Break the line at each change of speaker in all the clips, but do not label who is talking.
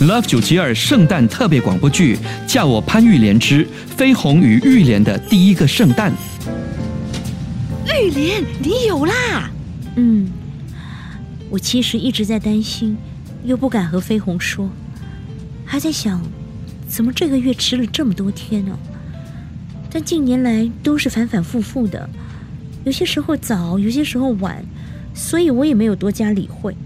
Love 九七二圣诞特别广播剧，叫我潘玉莲之飞鸿与玉莲的第一个圣诞。
玉莲，你有啦！
嗯，我其实一直在担心，又不敢和飞鸿说，还在想，怎么这个月迟了这么多天呢？但近年来都是反反复复的，有些时候早，有些时候晚，所以我也没有多加理会。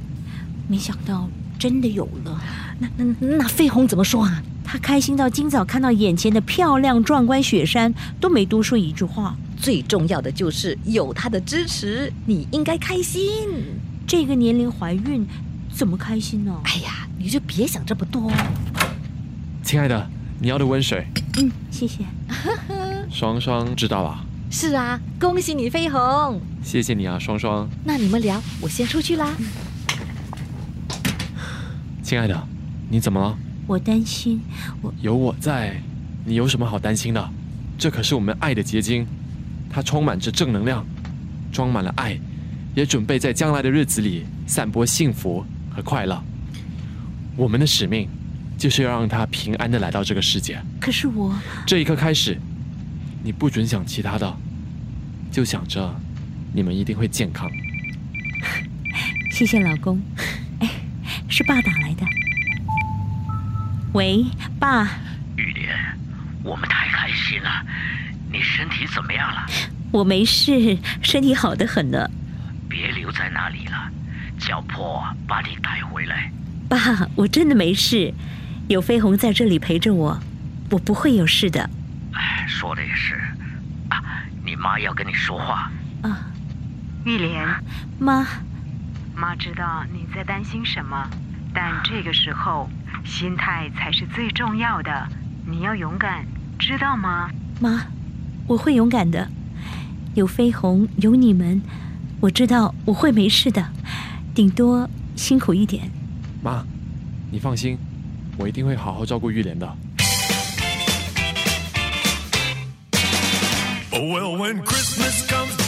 没想到真的有了，
那那那飞鸿怎么说啊？
他开心到今早看到眼前的漂亮壮观雪山，都没多说一句话。
最重要的就是有他的支持，你应该开心。
这个年龄怀孕，怎么开心呢？
哎呀，你就别想这么多。
亲爱的，你要的温水，
嗯，谢谢。
双双知道了，
是啊，恭喜你，飞鸿。
谢谢你啊，双双。
那你们聊，我先出去啦。
亲爱的，你怎么了？
我担心，我
有我在，你有什么好担心的？这可是我们爱的结晶，它充满着正能量，装满了爱，也准备在将来的日子里散播幸福和快乐。我们的使命就是要让它平安的来到这个世界。
可是我
这一刻开始，你不准想其他的，就想着你们一定会健康。
谢谢老公。哎，是爸打来的。喂，爸，
玉莲，我们太开心了。你身体怎么样了？
我没事，身体好的很呢。
别留在那里了，叫破把你带回来。
爸，我真的没事，有飞鸿在这里陪着我，我不会有事的。
哎，说的也是。啊，你妈要跟你说话。
啊，
玉莲，
妈，
妈知道你在担心什么，但这个时候心态才是最重要的。你要勇敢，知道吗？
妈，我会勇敢的。有飞鸿，有你们，我知道我会没事的，顶多辛苦一点。
妈，你放心，我一定会好好照顾玉莲的。
Oh, well, when Christmas comes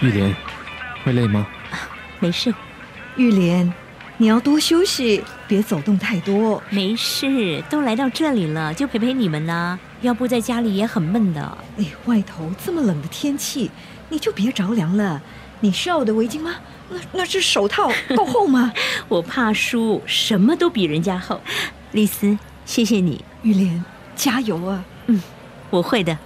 玉莲，会累吗？
没事，
玉莲，你要多休息，别走动太多。
没事，都来到这里了，就陪陪你们呐。要不在家里也很闷的。
哎，外头这么冷的天气，你就别着凉了。你需要我的围巾吗？那那只手套够厚吗？
我怕输，什么都比人家厚。丽丝，谢谢你。
玉莲，加油啊！
嗯，我会的。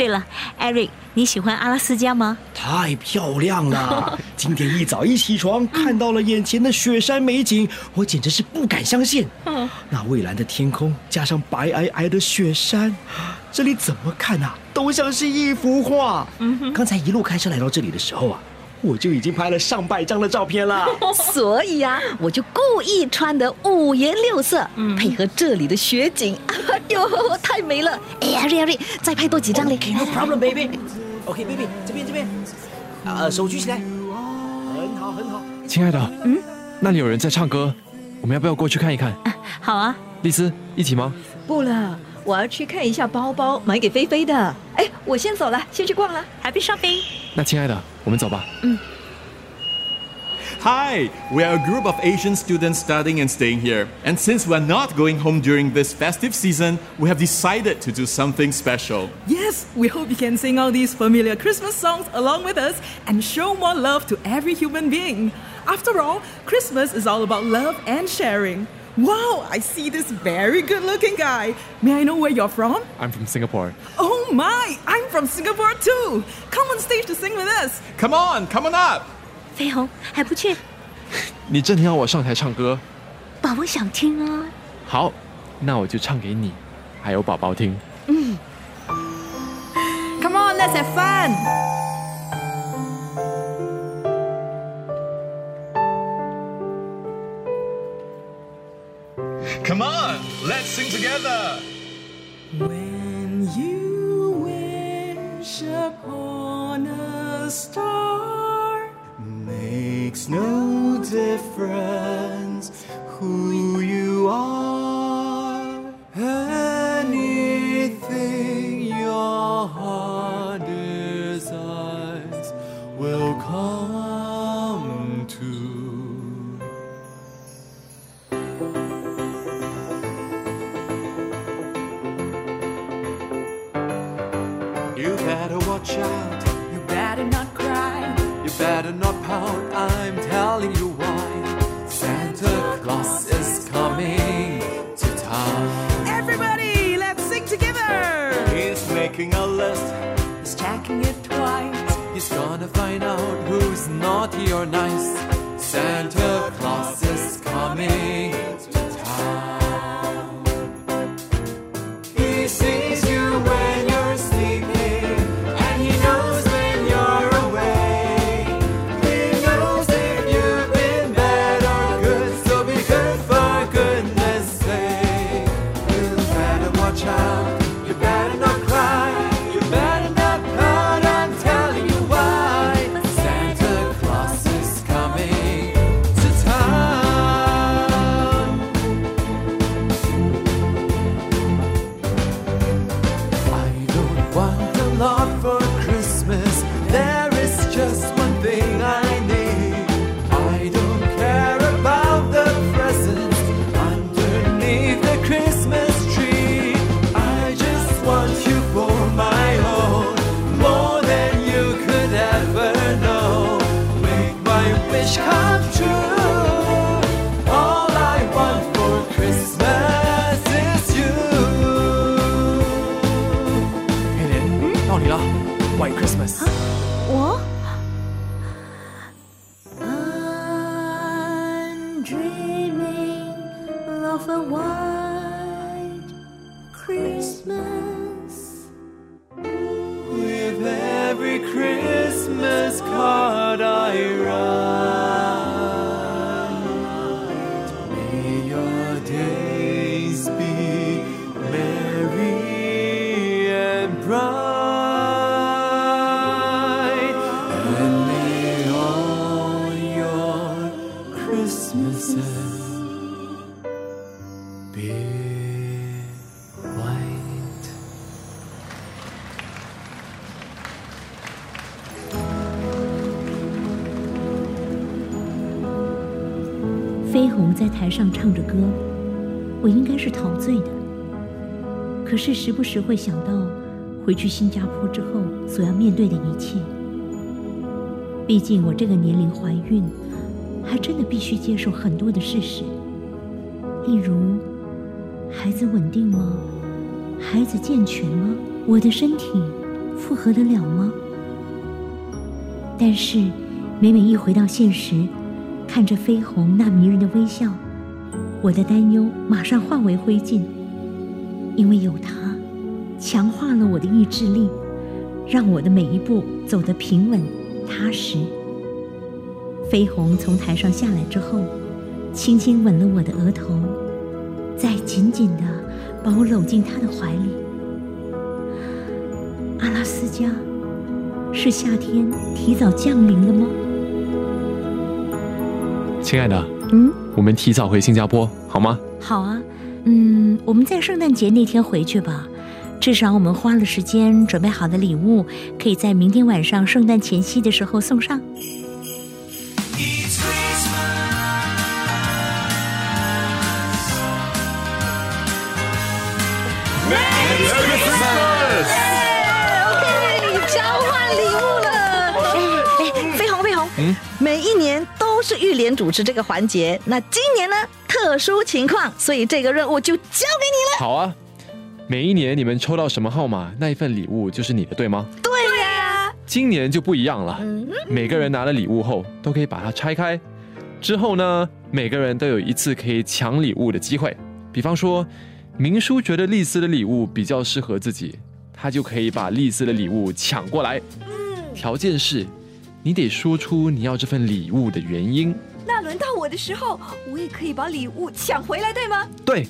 哎，对了，艾瑞，你喜欢阿拉斯加吗？
太漂亮了！今天一早一起床，看到了眼前的雪山美景，我简直是不敢相信。那蔚蓝的天空加上白皑皑的雪山，这里怎么看啊，都像是一幅画。刚才一路开车来到这里的时候啊，我就已经拍了上百张的照片了。
所以啊，我就故意穿得五颜六色，配合这里的雪景。哎呦，太美了！哎呀，瑞瑞，再拍多几张嘞。
Okay, no problem, baby. OK, baby，这边这边，呃，手举起来，很好很好。
亲爱的，嗯，那里有人在唱歌，我们要不要过去看一看？
好啊，
丽丝，一起吗？
不了，我要去看一下包包，买给菲菲的。哎，我先走了，先去逛了。
Happy shopping。
那亲爱的，我们走吧。
Hi, we are a group of Asian students studying and staying here. And since we're not going home during this festive season, we have decided to do something special.
Yes, we hope you can sing all these familiar Christmas songs along with us and show more love to every human being. After all, Christmas is all about love and sharing. Wow, I see this very good looking guy. May I know where you're from?
I'm from Singapore.
Oh my, I'm from Singapore too. Come on stage to sing with us.
Come on, come on up.
飞鸿还不去？
你真的要我上台唱歌？
爸，我想听啊。
好， 那我就唱给你，还有宝宝听。
Come on, let's have fun.
Come on, let's sing together.
When you wish upon a star,
Makes no difference who naughty or nice. Santa Claus is coming
上唱着歌，我应该是陶醉的。可是时不时会想到回去新加坡之后所要面对的一切。毕竟我这个年龄怀孕，还真的必须接受很多的事实，例如孩子稳定吗？孩子健全吗？我的身体负荷得了吗？但是每每一回到现实，看着飞鸿那迷人的微笑，我的担忧马上化为灰烬，因为有他，强化了我的意志力，让我的每一步走得平稳踏实。飞鸿从台上下来之后，轻轻吻了我的额头，再紧紧地把我搂进他的怀里。阿拉斯加，是夏天提早降临了吗？
亲爱的，
嗯，
我们提早回新加坡好吗？
好啊，嗯，我们在圣诞节那天回去吧。至少我们花了时间准备好的礼物，可以在明天晚上圣诞前夕的时候送上。
OK，交换礼物了。哎，飞鸿，飞鸿，
嗯
每一年都是玉莲主持这个环节，那今年呢，特殊情况，所以这个任务就交给你了。
好啊。每一年你们抽到什么号码，那一份礼物就是你的，对吗？
对呀、
今年就不一样了，每个人拿了礼物后都可以把它拆开，之后呢，每个人都有一次可以抢礼物的机会。比方说，明叔觉得丽丝的礼物比较适合自己，他就可以把丽丝的礼物抢过来。条件是，你得说出你要这份礼物的原因。
那轮到我的时候，我也可以把礼物抢回来，对吗？
对，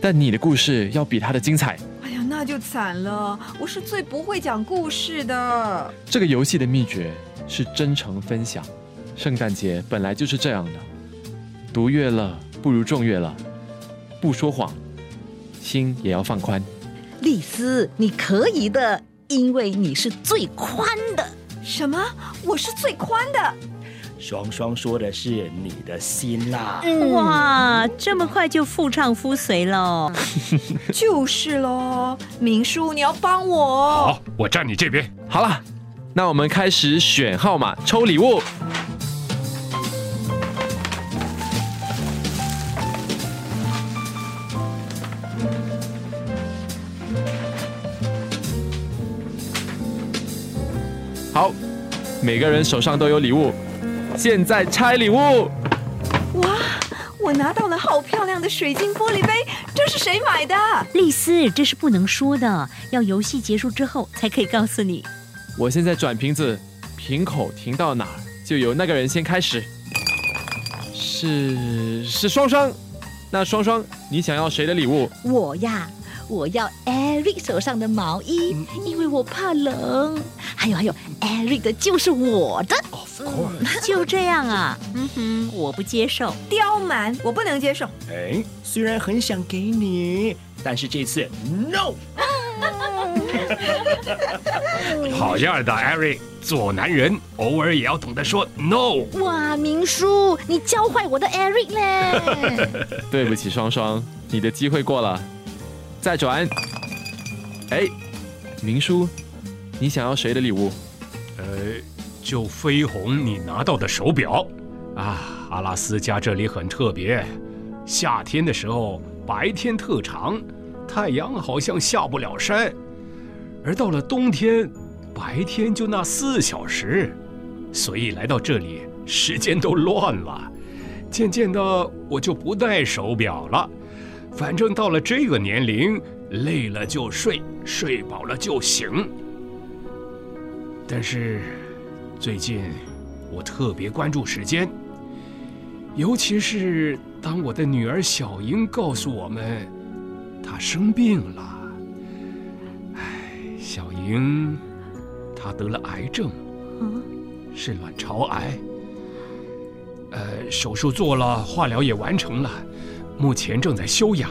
但你的故事要比他的精彩。
哎呀，那就惨了，我是最不会讲故事的。
这个游戏的秘诀是真诚分享。圣诞节本来就是这样的，读乐了不如众乐了，不说谎，心也要放宽。
丽丝，你可以的，因为你是最宽的。
什么？我是最宽的？
双双说的是你的心啦。
哇，这么快就妇唱夫随了？
就是喽，明叔，你要帮我。
好，我站你这边。
好了，那我们开始选号码抽礼物。每个人手上都有礼物，现在拆礼物。
哇，我拿到了好漂亮的水晶玻璃杯，这是谁买的？
丽丝，这是不能说的，要游戏结束之后才可以告诉你。
我现在转瓶子，瓶口停到哪儿，就由那个人先开始。是是双双，那双双，你想要谁的礼物？
我呀，我要 Eric 手上的毛衣，因为我怕冷。还有还有，Eric 的就是我的。
就这样啊？嗯哼，我不接受。
刁蛮，我不能接受。
哎，虽然很想给你，但是这次 no。
好样的，Eric，做男人偶尔也要懂得说 no。
哇，明叔，你教坏我的 Eric 嘞！
对不起，双双，你的机会过了，再转。哎，明叔，你想要谁的礼物？
呃，就飞鸿你拿到的手表啊，阿拉斯加这里很特别，夏天的时候白天特长，太阳好像下不了山，而到了冬天，白天就那四小时，所以来到这里时间都乱了。渐渐的，我就不戴手表了，反正到了这个年龄，累了就睡，睡饱了就醒。但是最近我特别关注时间，尤其是当我的女儿小英告诉我们她生病了。唉，小英她得了癌症，是卵巢癌。呃，手术做了，化疗也完成了，目前正在休养。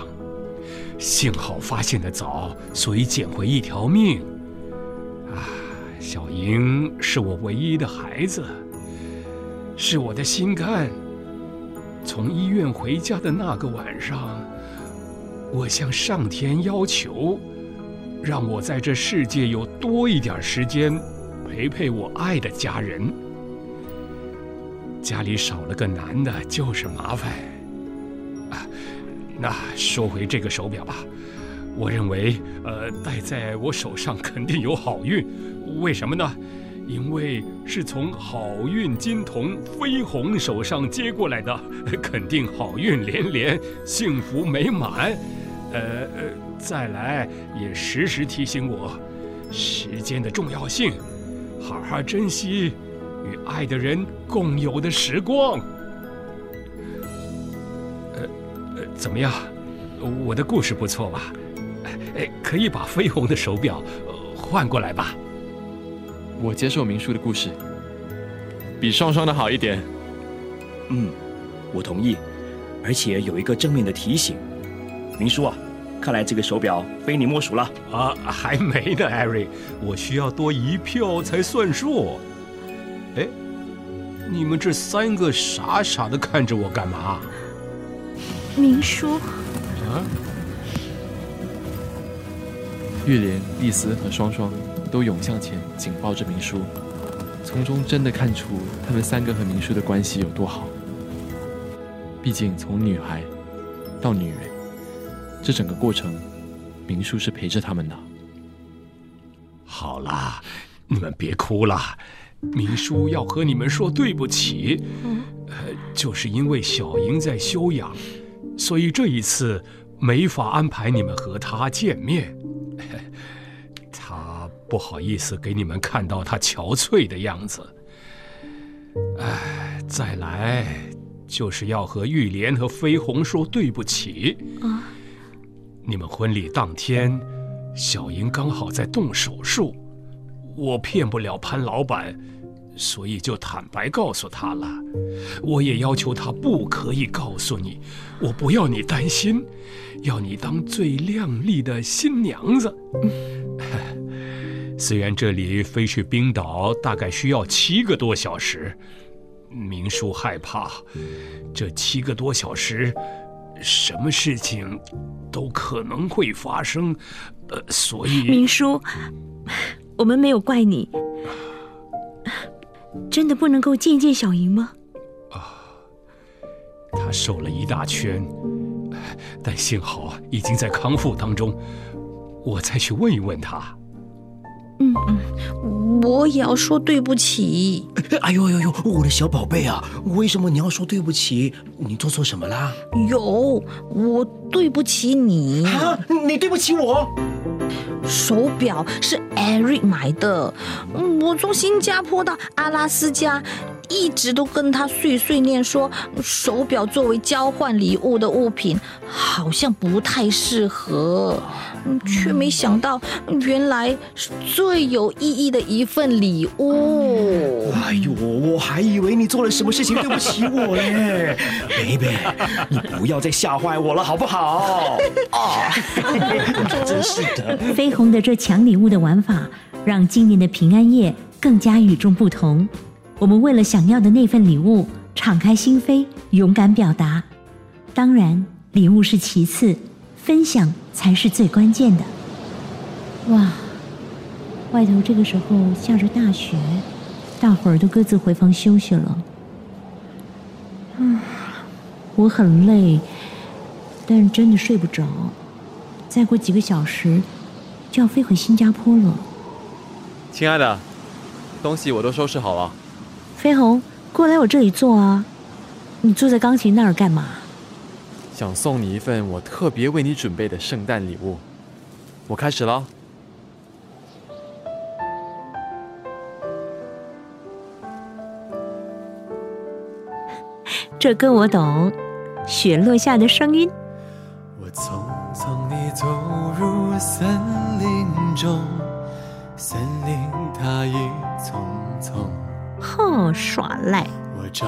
幸好发现的早，所以捡回一条命。啊，小莹是我唯一的孩子，是我的心肝。从医院回家的那个晚上，我向上天要求，让我在这世界有多一点时间陪陪我爱的家人。家里少了个男的，就是麻烦。那说回这个手表吧，我认为，呃，戴在我手上肯定有好运。为什么呢？因为是从好运金童飞鸿手上接过来的，肯定好运连连，幸福美满。呃呃，再来也时时提醒我时间的重要性，好好珍惜与爱的人共有的时光。怎么样？我的故事不错吧？哎，可以把飞鸿的手表、呃、换过来吧？
我接受明叔的故事，比双双的好一点。
嗯，我同意，而且有一个正面的提醒，明叔啊，看来这个手表非你莫属了。
啊，还没呢，艾瑞，我需要多一票才算数。哎，你们这三个傻傻的看着我干嘛？
明叔，
啊？
玉莲、丽丝和双双都涌向前，紧抱着明叔，从中真的看出他们三个和明叔的关系有多好。毕竟从女孩到女人，这整个过程，明叔是陪着他们的。
好啦，你们别哭了。明叔要和你们说对不起，呃，就是因为小莹在休养，所以这一次没法安排你们和他见面。他不好意思给你们看到他憔悴的样子。哎，再来就是要和玉莲和飞鸿说对不起。
啊，
你们婚礼当天，小英刚好在动手术，我骗不了潘老板，所以就坦白告诉他了。我也要求他不可以告诉你，我不要你担心，要你当最靓丽的新娘子。虽然这里飞去冰岛大概需要七个多小时，明叔害怕这七个多小时，什么事情都可能会发生，呃，所以
明叔，我们没有怪你，真的不能够见见小莹吗？
啊，她瘦了一大圈，但幸好已经在康复当中，我再去问一问她。嗯嗯。
我也要说对不起。
哎呦呦呦，我的小宝贝啊，为什么你要说对不起？你做错什么啦？
有，我对不起你。
啊，你对不起我？
手表是艾瑞买的，我从新加坡到阿拉斯加，一直都跟他碎碎念说，手表作为交换礼物的物品好像不太适合，嗯却没想到原来是最有意义的一份礼物。
哎呦，我还以为你做了什么事情对不起我嘞，baby，你不要再吓坏我了好不好？啊，真是的。
飞鸿的这抢礼物的玩法，让今年的平安夜更加与众不同。我们为了想要的那份礼物，敞开心扉，勇敢表达。当然，礼物是其次，分享才是最关键的。哇，外头这个时候下着大雪，大伙儿都各自回房休息了。嗯，我很累，但真的睡不着。再过几个小时就要飞回新加坡了。
亲爱的，东西我都收拾好了。
飞鸿，过来我这里坐啊！你坐在钢琴那儿干嘛？
想送你一份我特别为你准备的圣诞礼物。我开始了。
这歌我懂，雪落下的声音。
我匆匆地走入森林中，森林它一丛丛，
吼，耍赖！
我找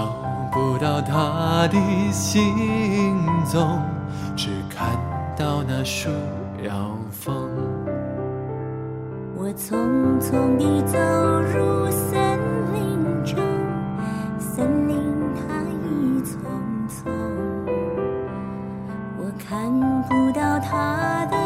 不到他的行踪，只看到那树摇风。
我匆匆地走入森林中，森林它已丛丛，我看不到他的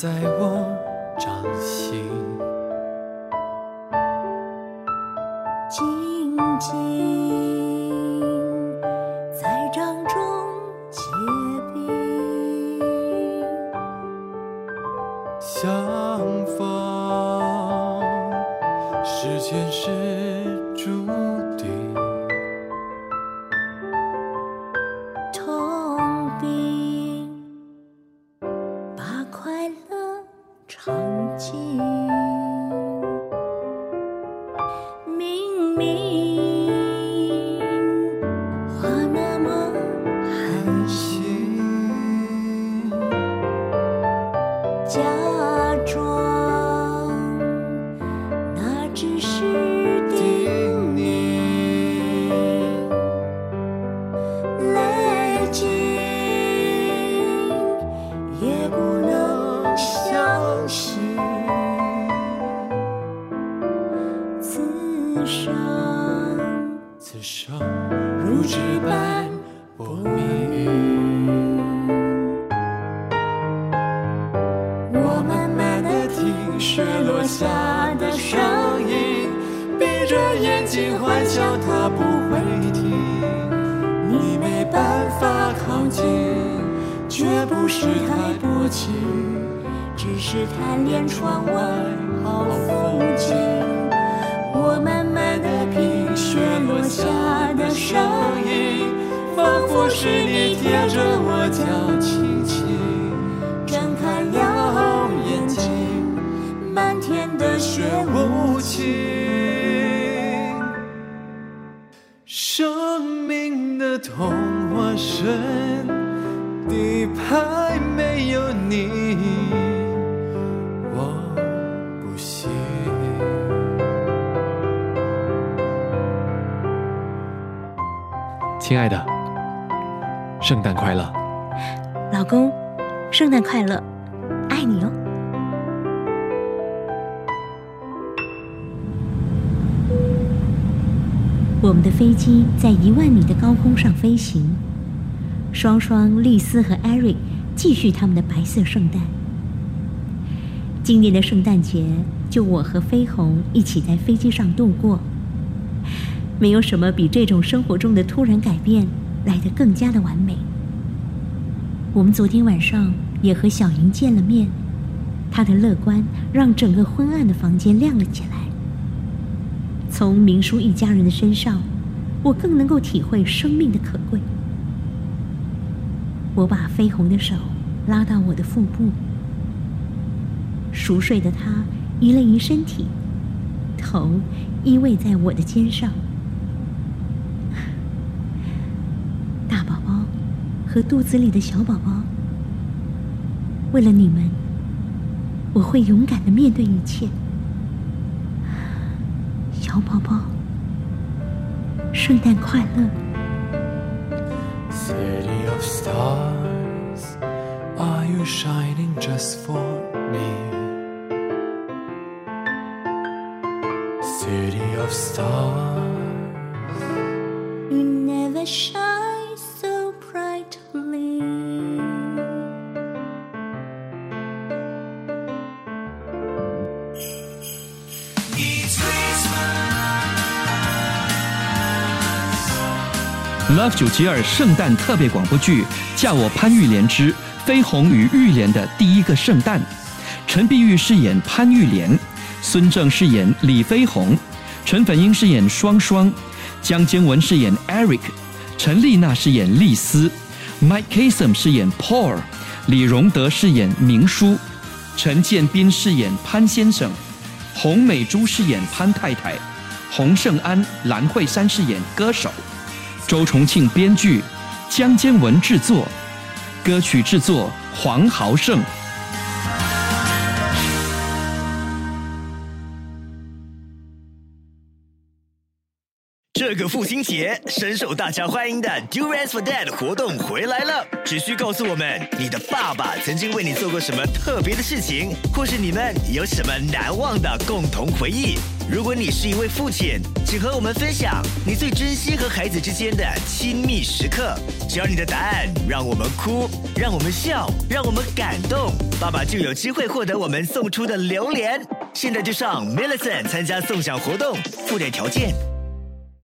在我掌心，
静静
落下的声音，闭着眼睛幻想它不会停。你没办法靠近，绝不是太薄情，
只是贪恋窗外好风景。
我慢慢的品雪落下的声音，仿佛是你贴着我脚轻天的雪无情。生命的童话声，底牌没有你，我不行。
亲爱的，圣诞快乐！
老公，圣诞快乐，我们的飞机在一万米的高空上飞行，双双、丽丝和艾瑞继续他们的白色圣诞。今年的圣诞节，就我和飞鸿一起在飞机上度过。没有什么比这种生活中的突然改变来得更加的完美。我们昨天晚上也和小莹见了面，她的乐观让整个昏暗的房间亮了起来。从明叔一家人的身上，我更能够体会生命的可贵。我把飞鸿的手拉到我的腹部，熟睡的他移了移身体，头依偎在我的肩上。大宝宝和肚子里的小宝宝，为了你们，我会勇敢的面对一切。小宝宝，圣诞快乐！
City of stars, are you shining just for me? City of stars,
You never shine
九七二圣诞特别广播剧《叫我潘玉莲之飞鸿与玉莲的第一个圣诞》，陈碧玉饰演潘玉莲，孙正饰演李飞鸿，陈粉英饰演双双，江坚文饰演 Eric，陈丽娜饰演丽丝，Mike Kasem 饰演 Paul，李荣德饰演明叔，陈建斌饰演潘先生，洪美珠饰演潘太太，洪胜安、蓝慧珊饰演歌手。周重庆编剧，江坚文制作，歌曲制作黄豪胜。
这个父亲节，深受大家欢迎的 Durance for Dad 活动回来了。只需告诉我们你的爸爸曾经为你做过什么特别的事情，或是你们有什么难忘的共同回忆。如果你是一位父亲，请和我们分享你最珍惜和孩子之间的亲密时刻。只要你的答案让我们哭，让我们笑，让我们感动，爸爸就有机会获得我们送出的榴莲。现在就上 Millicent 参加送奖活动，附点条件